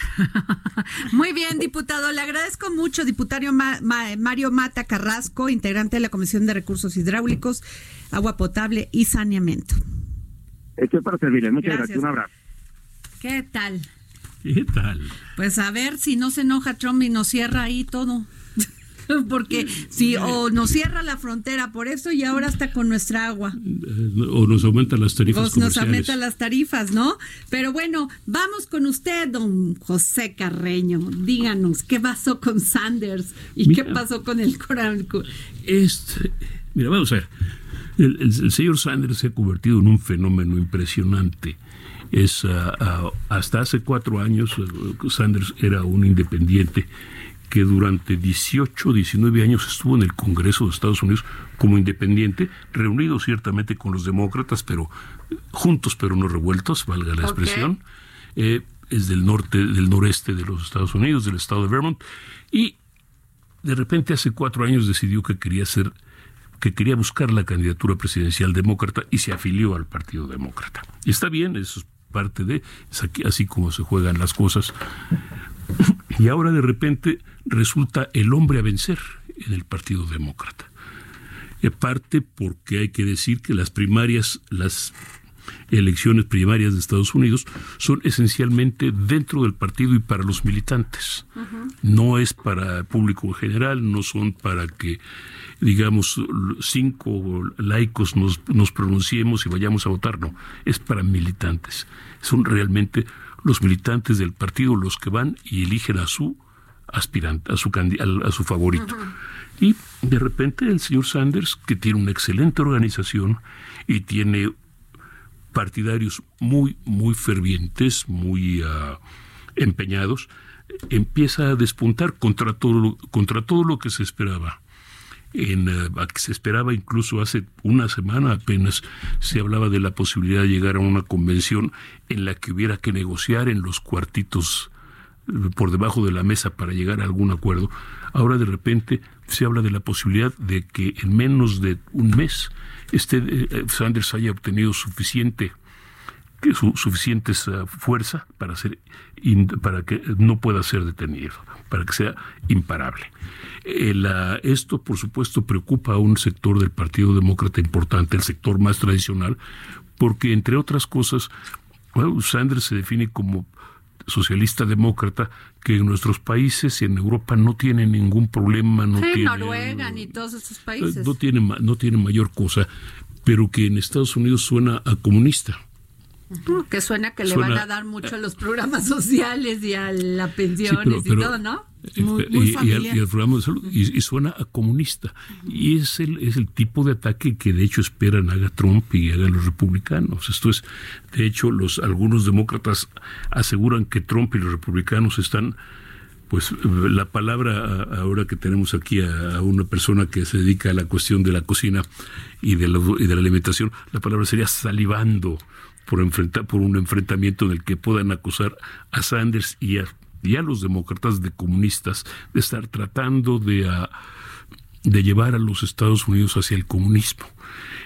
Muy bien, diputado. Le agradezco mucho, diputado Mario Mata Carrasco, integrante de la Comisión de Recursos Hidráulicos, Agua Potable y Saneamiento. Estoy para servirle. Muchas gracias. Un abrazo. ¿Qué tal? ¿Qué tal? Pues a ver si no se enoja Trump y nos cierra ahí todo. Porque si o nos cierra la frontera por eso y ahora está con nuestra agua. O nos aumenta las tarifas. O nos aumenta las tarifas, ¿no? Pero bueno, vamos con usted, don José Carreño. Díganos, ¿qué pasó con Sanders? ¿Y qué pasó con el coral? Este, mira, vamos a ver. el, señor Sanders se ha convertido en un fenómeno impresionante es ah, hasta hace cuatro años eh, Sanders era un independiente que durante 18, 19 años estuvo en el Congreso de Estados Unidos como independiente, reunido ciertamente con los demócratas, pero juntos pero no revueltos, valga la expresión. Eh, es del norte, del noreste de los Estados Unidos, del estado de Vermont, y de repente hace cuatro años decidió que quería ser que quería buscar la candidatura presidencial demócrata y se afilió al Partido Demócrata. Y está bien, eso es parte de, así como se juegan las cosas. Y ahora de repente resulta el hombre a vencer en el Partido Demócrata. Y parte porque hay que decir que las primarias, las elecciones primarias de Estados Unidos son esencialmente dentro del partido y para los militantes. No es para el público en general, no son para que digamos, cinco laicos nos, nos pronunciemos y vayamos a votar, no, es para militantes. Son realmente los militantes del partido los que van y eligen a su aspirante, a su, a su favorito. Y de repente el señor Sanders, que tiene una excelente organización y tiene partidarios muy, muy fervientes, muy ah, empeñados, empieza a despuntar contra todo, contra todo lo que se esperaba en, eh, que se esperaba incluso hace una semana apenas se hablaba de la posibilidad de llegar a una convención en la que hubiera que negociar en los cuartitos eh, por debajo de la mesa para llegar a algún acuerdo. Ahora de repente se habla de la posibilidad de que en menos de un mes este Sanders haya obtenido suficiente su, suficiente fuerza para ser para que no pueda ser detenido, para que sea imparable. Eh, esto, por supuesto, preocupa a un sector del Partido Demócrata importante, el sector más tradicional, porque, entre otras cosas, Sanders se define como socialista demócrata que en nuestros países y en Europa no tiene ningún problema, no tiene Noruega ni todos esos países. no tiene no tiene mayor cosa, pero que en Estados Unidos suena a comunista. Que suena que le van a dar mucho a los programas sociales y a las pensiones y todo, ¿no? Eh, y, al, programa de salud y, suena a comunista. Y es el es el tipo de ataque que de hecho esperan haga Trump y hagan los republicanos. Esto es de hecho los algunos demócratas aseguran que Trump y los republicanos están pues la palabra ahora que tenemos aquí a, una persona que se dedica a la cuestión de la cocina y de la, y de la alimentación la palabra sería salivando por, enfrentar, por un enfrentamiento en el que puedan acusar a Sanders y a, los demócratas de comunistas de estar tratando de, ah, de llevar a los Estados Unidos hacia el comunismo.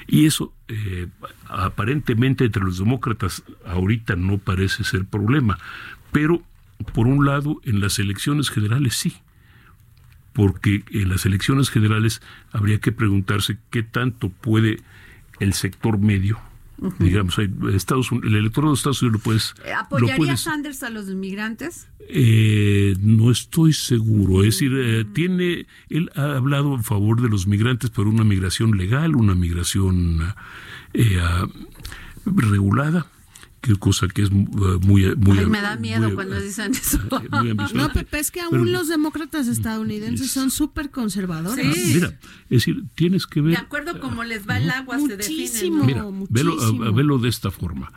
Y eso eh, aparentemente entre los demócratas ahorita no parece ser problema, pero por un lado en las elecciones generales sí, porque en las elecciones generales habría que preguntarse qué tanto puede el sector medio Digamos, Estados el electorado de Estados Unidos lo puedes... Eh, ¿Apoyaría Sanders a los inmigrantes? Eh, no estoy seguro. Es decir, eh, tiene, él ha hablado en favor de los migrantes, pero una migración legal, una migración ah, regulada qué cosa que es muy muy Ay, me da miedo cuando dicen eso. no Pepe es que aún los demócratas estadounidenses son súper conservadores sí. mira es decir tienes que ver de acuerdo como les va el agua muchísimo, se mira muchísimo. Velo, de esta forma.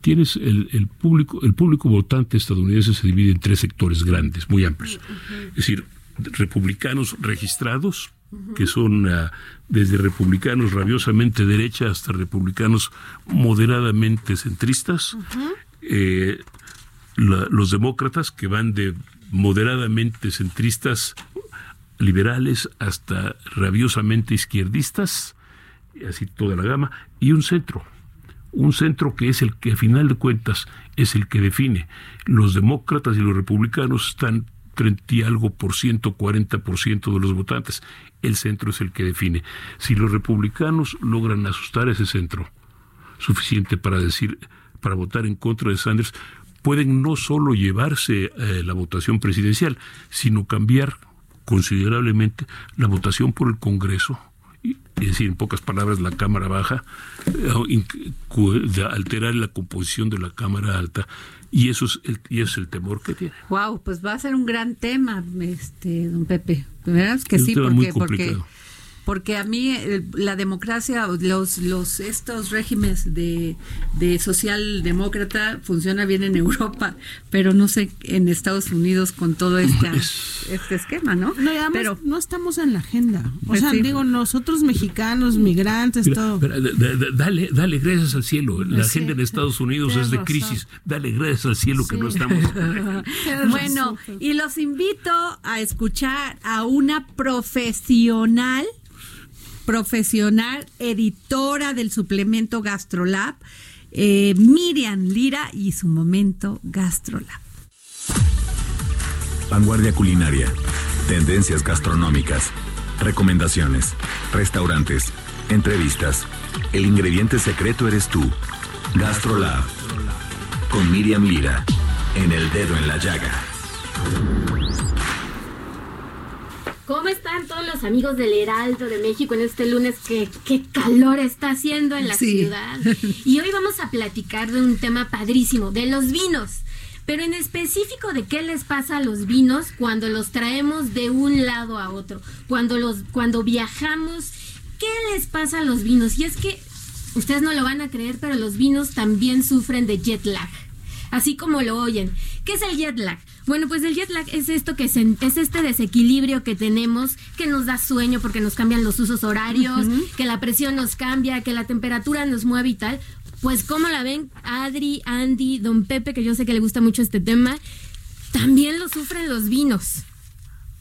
Tienes el, el, público el público votante estadounidense se divide en tres sectores grandes muy amplios. Es decir republicanos registrados que son ah, desde republicanos rabiosamente derecha hasta republicanos moderadamente centristas, eh, los demócratas que van de moderadamente centristas liberales hasta rabiosamente izquierdistas, así toda la gama, y un centro, un centro que es el que a final de cuentas es el que define. Los demócratas y los republicanos están 30 y algo por ciento, 40 por ciento de los votantes. El centro es el que define. Si los republicanos logran asustar a ese centro suficiente para decir, para votar en contra de Sanders, pueden no solo llevarse eh, la votación presidencial, sino cambiar considerablemente la votación por el Congreso es decir, en pocas palabras, la Cámara Baja, eh, alterar la composición de la Cámara Alta y eso es el, y es el temor que tiene. Wow, pues va a ser un gran tema, este, don Pepe. ¿Verdad que sí? Porque, porque porque a mí eh, la democracia, los, los estos regímenes de, de socialdemócrata funciona bien en Europa, pero no sé en Estados Unidos con todo este, este esquema, ¿no? No, pero no estamos en la agenda. O pues sea, digo, nosotros mexicanos, migrantes, todo. dale, dale gracias al cielo. La agenda en Estados Unidos es de crisis. Dale gracias al cielo que no estamos. bueno, y los invito a escuchar a una profesional profesional, editora del suplemento GastroLab, eh, Miriam Lira y su momento GastroLab. Vanguardia culinaria, tendencias gastronómicas, recomendaciones, restaurantes, entrevistas. El ingrediente secreto eres tú. GastroLab. Con Miriam Lira. En el dedo en la llaga. ¿Cómo están todos los amigos del Heraldo de México en este lunes que qué calor está haciendo en la ciudad? Y hoy vamos a platicar de un tema padrísimo, de los vinos. Pero en específico de qué les pasa a los vinos cuando los traemos de un lado a otro, cuando los cuando viajamos, ¿qué les pasa a los vinos? Y es que ustedes no lo van a creer, pero los vinos también sufren de jet lag. Así como lo oyen. ¿Qué es el jet lag? Bueno, pues el jet lag es esto que es este desequilibrio que tenemos, que nos da sueño porque nos cambian los usos horarios, que la presión nos cambia, que la temperatura nos mueve y tal. Pues como la ven, Adri, Andy, Don Pepe, que yo sé que le gusta mucho este tema, también lo sufren los vinos.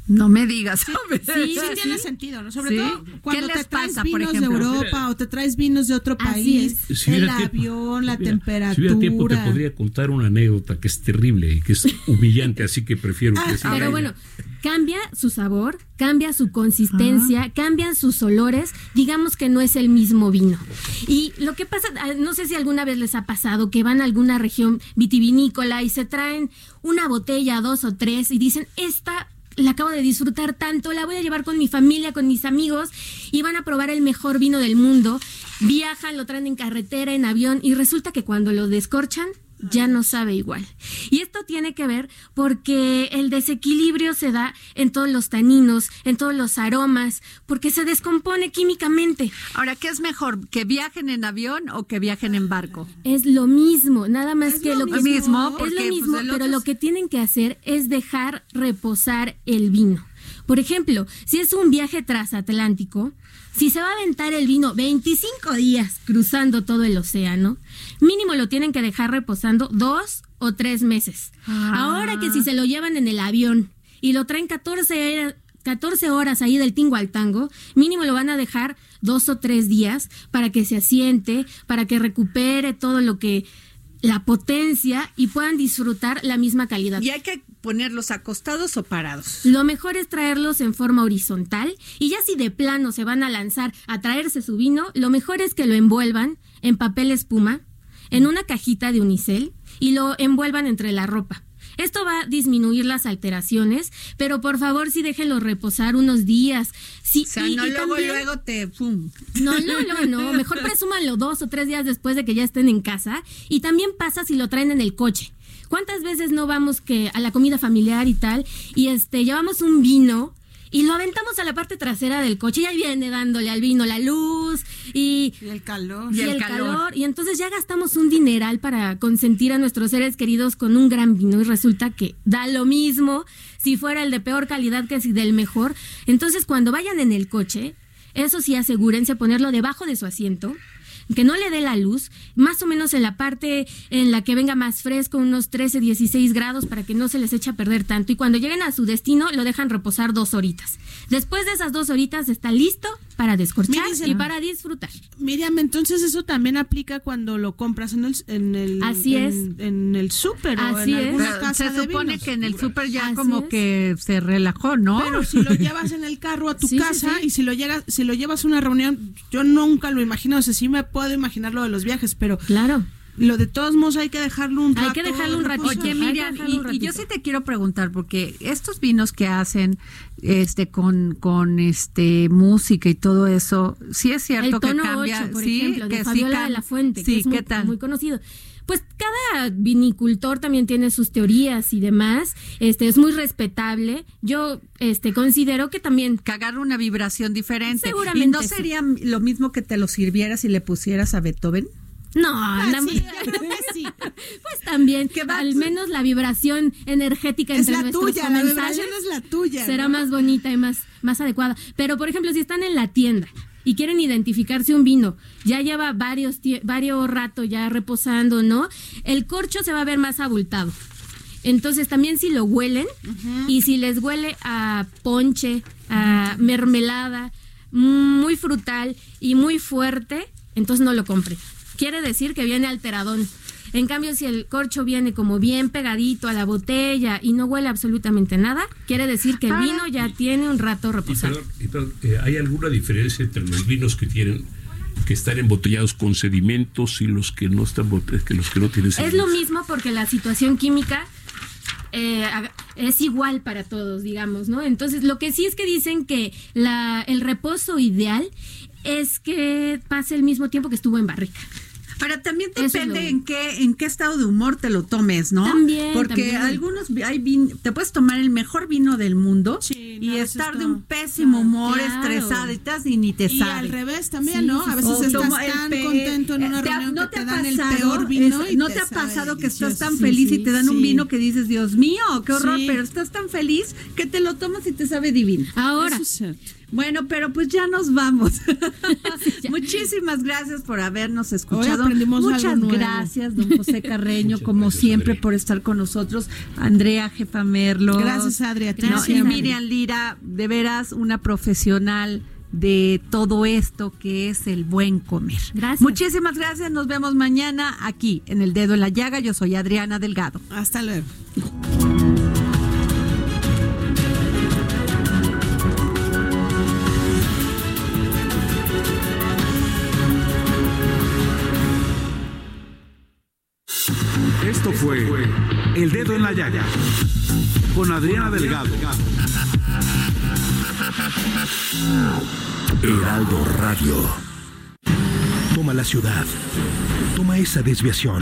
No me digas. Sí, sí, tiene sentido, ¿no? Sobre todo cuando te traes vinos de Europa o te traes vinos de otro país, el avión, la temperatura. Si hubiera tiempo te podría contar una anécdota que es terrible y que es humillante, así que prefiero que Pero bueno, cambia su sabor, cambia su consistencia, cambian sus olores, digamos que no es el mismo vino. Y lo que pasa, ah, no sé si alguna vez les ha pasado que van a alguna región vitivinícola y se traen una botella, dos o tres y dicen, esta la acabo de disfrutar tanto, la voy a llevar con mi familia, con mis amigos y van a probar el mejor vino del mundo. Viajan, lo traen en carretera, en avión y resulta que cuando lo descorchan ya no sabe igual. Y esto tiene que ver porque el desequilibrio se da en todos los taninos, en todos los aromas, porque se descompone químicamente. Ahora, ¿qué es mejor? ¿Que viajen en avión o que viajen en barco? Es lo mismo, nada más que lo, que mismo, es porque, lo mismo, pues, el pero lo que tienen que hacer es dejar reposar el vino. Por ejemplo, si es un viaje transatlántico, si se va a aventar el vino 25 días cruzando todo el océano, mínimo lo tienen que dejar reposando dos o tres meses. Ahora que si se lo llevan en el avión y lo traen 14, era- 14 horas ahí del tingo al tango, mínimo lo van a dejar dos o tres días para que se asiente, para que recupere todo lo que la potencia y puedan disfrutar la misma calidad. ¿Y hay que ponerlos acostados o parados? Lo mejor es traerlos en forma horizontal y ya si de plano se van a lanzar a traerse su vino, lo mejor es que lo envuelvan en papel espuma, en una cajita de unicel y lo envuelvan entre la ropa. Esto va a disminuir las alteraciones, pero por favor sí déjenlo reposar unos días. Sí, O sea, y- no y luego, también- luego te... pum. no, no, no, no. Mejor presúmanlo dos o tres días después de que ya estén en casa. Y también pasa si lo traen en el coche. ¿Cuántas veces no vamos que a la comida familiar y tal? Y este, llevamos un vino y lo aventamos a la parte trasera del coche y ahí viene dándole al vino la luz y, Y el calor. y el, calor. Y entonces ya gastamos un dineral para consentir a nuestros seres queridos con un gran vino y resulta que da lo mismo si fuera el de peor calidad que si del mejor. Entonces cuando vayan en el coche, eso sí asegúrense ponerlo debajo de su asiento. Que no le dé la luz, más o menos en la parte en la que venga más fresco, unos 13, 16 grados, para que no se les eche a perder tanto. Y cuando lleguen a su destino, lo dejan reposar dos horitas. Después de esas dos horitas, está listo para descorchar y para disfrutar. Miriam, entonces eso también aplica cuando lo compras en el en el Así en, es. en el súper o Así en es. alguna Pero casa se de supone vinos. que en el súper ya Así como es. que se relajó, ¿no? Pero si lo llevas en el carro a tu Sí, sí, casa sí. y si lo llegas, si lo llevas a una reunión, yo nunca lo imagino, o sea, sí me puedo imaginar lo de los viajes, pero Claro. Lo de todos modos hay que dejarlo un Hay rato. que dejarlo un ratito. reposar. Oye, Hay Miriam, dejarlo un y, y yo sí te quiero preguntar, porque estos vinos que hacen este con, con este música y todo eso, sí es cierto el tono que cambia, 8, por sí, ejemplo, que de sí Fabiola de la Fuente, sí, que es muy, ¿qué tal? muy conocido. Pues cada vinicultor también tiene sus teorías y demás. Este es muy respetable. Yo este considero que también que agarra una vibración diferente. Seguramente ¿Y no sí. sería lo mismo que te lo sirvieras y le pusieras a Beethoven? No, Ah, na- sí, yo creo que sí. pues también al menos la vibración energética Es entre la nuestros tuya, la vibración es la tuya. será ¿no? más bonita y más, más adecuada. Pero, por ejemplo, si están en la tienda y quieren identificarse un vino, ya lleva varios, varios rato ya reposando, ¿no? El corcho se va a ver más abultado. Entonces, también si lo huelen y si les huele a ponche, a mermelada, muy frutal y muy fuerte, entonces no lo compren. Quiere decir que viene alteradón. En cambio, si el corcho viene como bien pegadito a la botella y no huele absolutamente nada, quiere decir que el vino ya tiene un rato Y reposado. perdón, y perdón, eh, ¿Hay alguna diferencia entre los vinos que tienen que están embotellados con sedimentos y los que no están que los que no tienen Es lo sedimentos? mismo porque la situación química eh, es igual para todos, digamos, ¿no? Entonces, lo que sí es que dicen que la, el reposo ideal es que pase el mismo tiempo que estuvo en barrica. Pero también es depende lo- en qué en qué estado de humor te lo tomes, ¿no? También, Porque también. algunos hay vin- te puedes tomar el mejor vino del mundo Sí, y no, estar de un pésimo humor, Claro. estresada y te y ni te Y sabe. al revés también, Sí, ¿no? A veces O estás el tan contento en una te ha- reunión no que te ha dan el pasado, peor vino es- y no te te ha pasado que estás tan Sí, feliz sí, y te dan un vino que dices, Dios mío, qué horror, Sí. pero estás tan feliz que te lo tomas y te sabe divino. Ahora. Bueno, pero pues ya nos vamos. ya. Muchísimas gracias por habernos escuchado. Muchas algo nuevo. gracias, don José Carreño, Muchas como gracias, siempre, por estar con nosotros. Andrea Jefa Merlo. Gracias, Adri, a ti No, y. Miriam Lira, de veras, una profesional de todo esto que es el buen comer. Gracias. Muchísimas gracias. Nos vemos mañana aquí en El Dedo en la Llaga. Yo soy Adriana Delgado. Hasta luego. Esto fue la llaga con Adriana Delgado. Heraldo Radio. Toma la ciudad. Toma esa desviación.